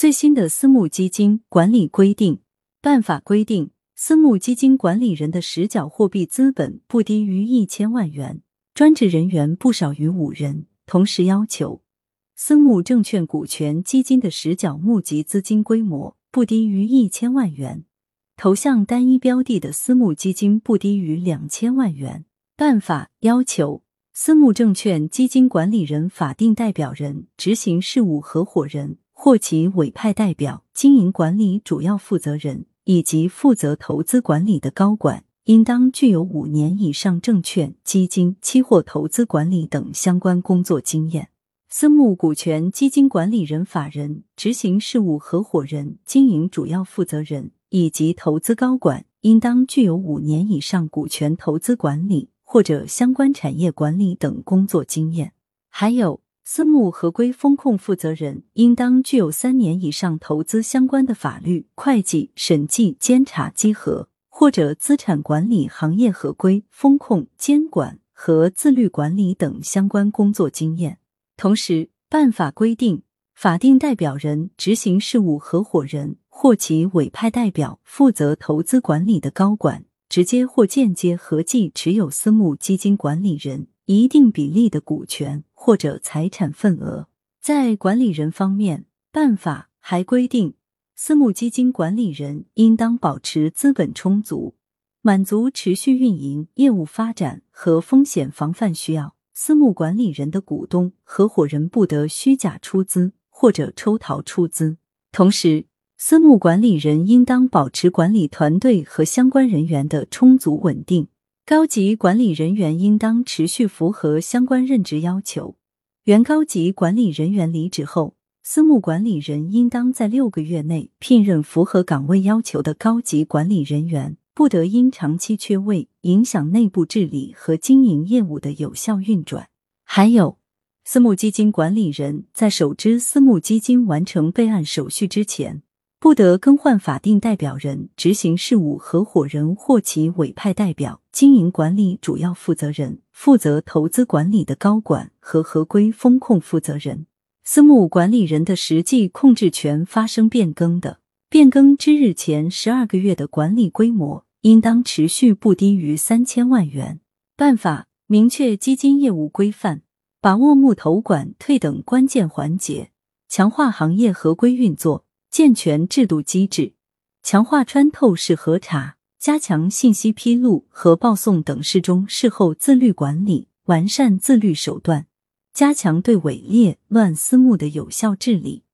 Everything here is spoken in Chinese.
最新的私募基金管理规定办法规定，私募基金管理人的实缴货币资本不低于一千万元，专职人员不少于五人。同时要求，私募证券股权基金的实缴募集资金规模不低于一千万元，投向单一标的的私募基金不低于两千万元。办法要求。私募证券基金管理人、法定代表人、执行事务合伙人或其委派代表、经营管理主要负责人以及负责投资管理的高管，应当具有五年以上证券、基金、期货投资管理等相关工作经验。私募股权基金管理人、法人、执行事务合伙人、经营主要负责人以及投资高管，应当具有五年以上股权投资管理。或者相关产业管理等工作经验，还有私募合规风控负责人应当具有三年以上投资相关的法律、会计、审计、监察、稽核或者资产管理行业合规风控监管和自律管理等相关工作经验。同时，办法规定，法定代表人、执行事务合伙人或其委派代表负责投资管理的高管。直接或间接合计持有私募基金管理人一定比例的股权或者财产份额。在管理人方面，办法还规定，私募基金管理人应当保持资本充足，满足持续运营、业务发展和风险防范需要。私募管理人的股东、合伙人不得虚假出资或者抽逃出资，同时。私募管理人应当保持管理团队和相关人员的充足稳定，高级管理人员应当持续符合相关任职要求。原高级管理人员离职后，私募管理人应当在六个月内聘任符合岗位要求的高级管理人员，不得因长期缺位影响内部治理和经营业务的有效运转。还有，私募基金管理人在首支私募基金完成备案手续之前。不得更换法定代表人、执行事务合伙人或其委派代表、经营管理主要负责人、负责投资管理的高管和合规风控负责人。私募管理人的实际控制权发生变更的，变更之日前十二个月的管理规模应当持续不低于三千万元。办法明确基金业务规范，把握募投管退等关键环节，强化行业合规运作。健全制度机制，强化穿透式核查，加强信息披露和报送等事中事后自律管理，完善自律手段，加强对伪劣乱私募的有效治理。